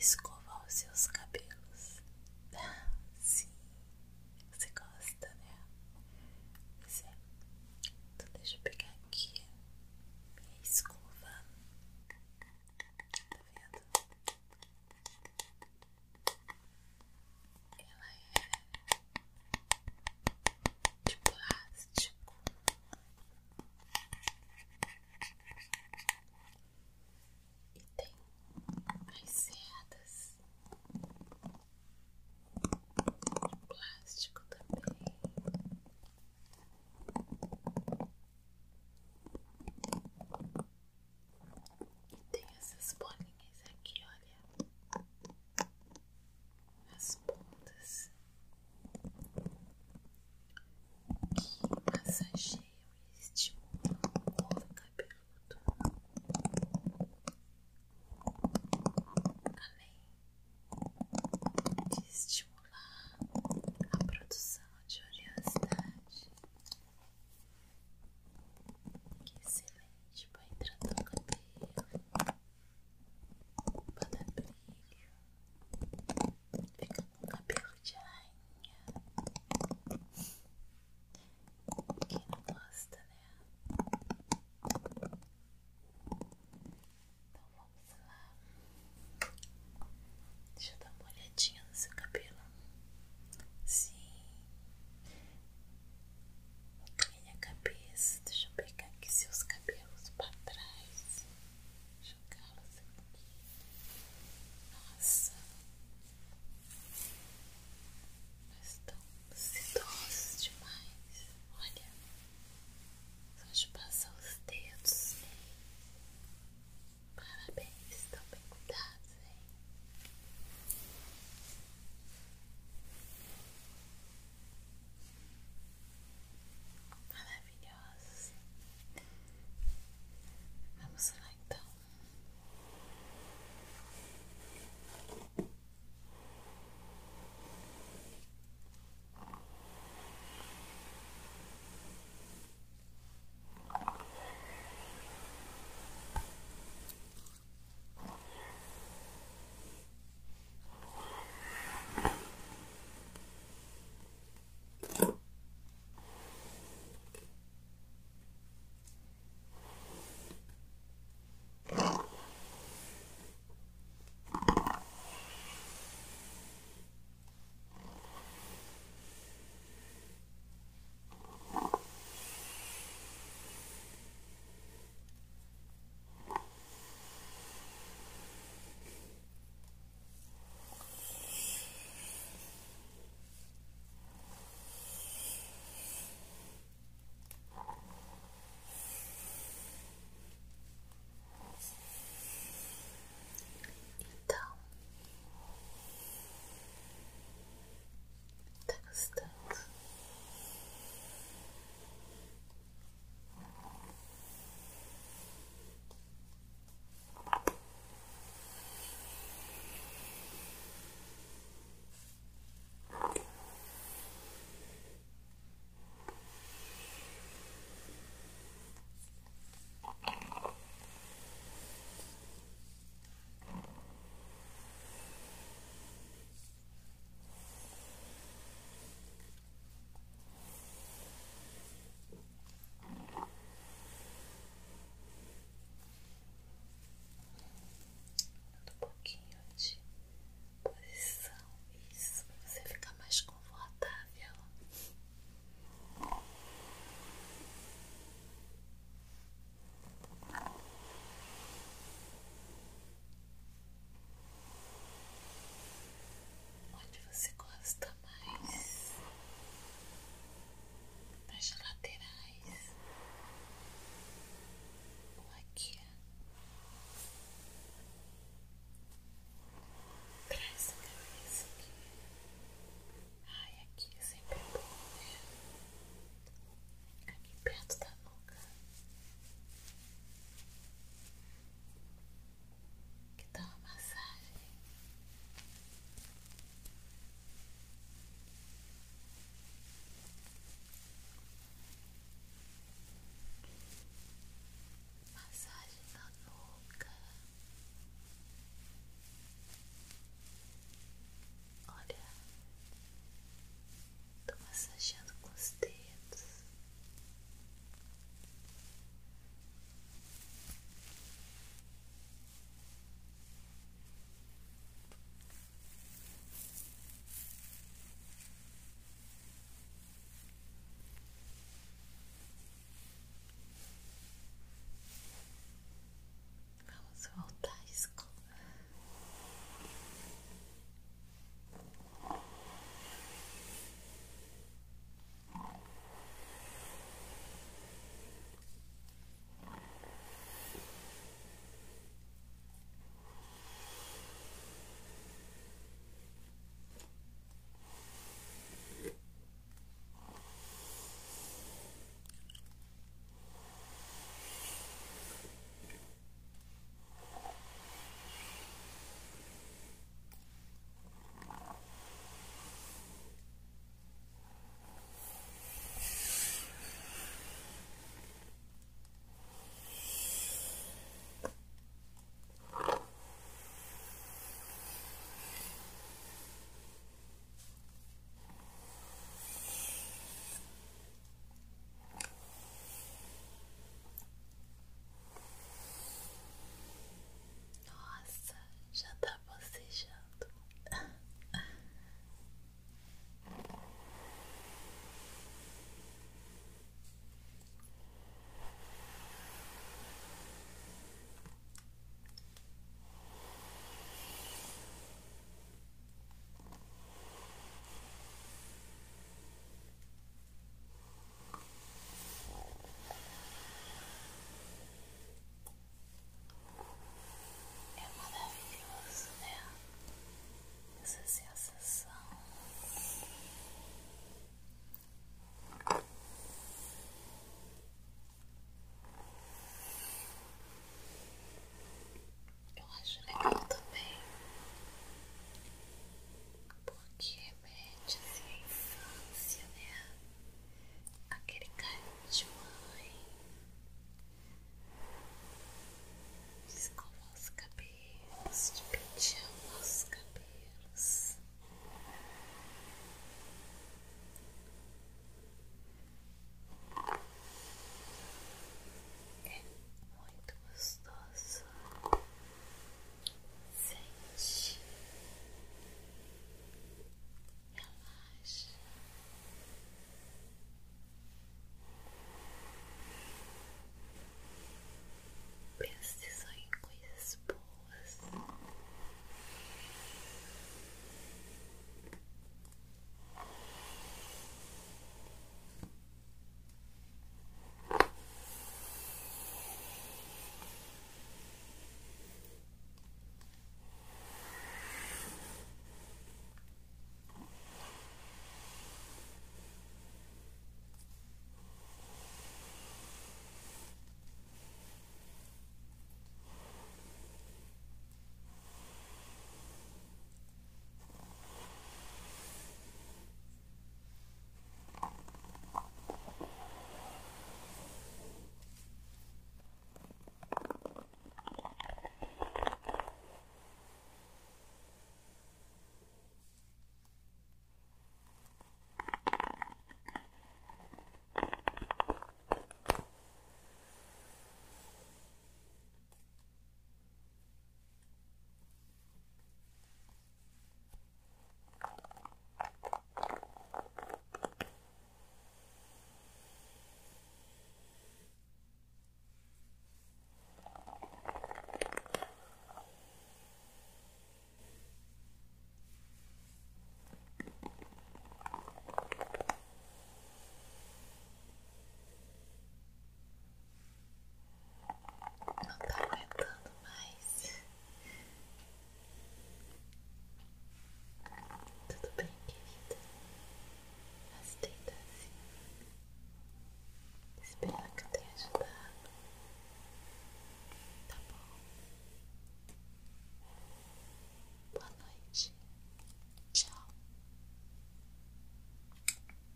escova os seus cabelos.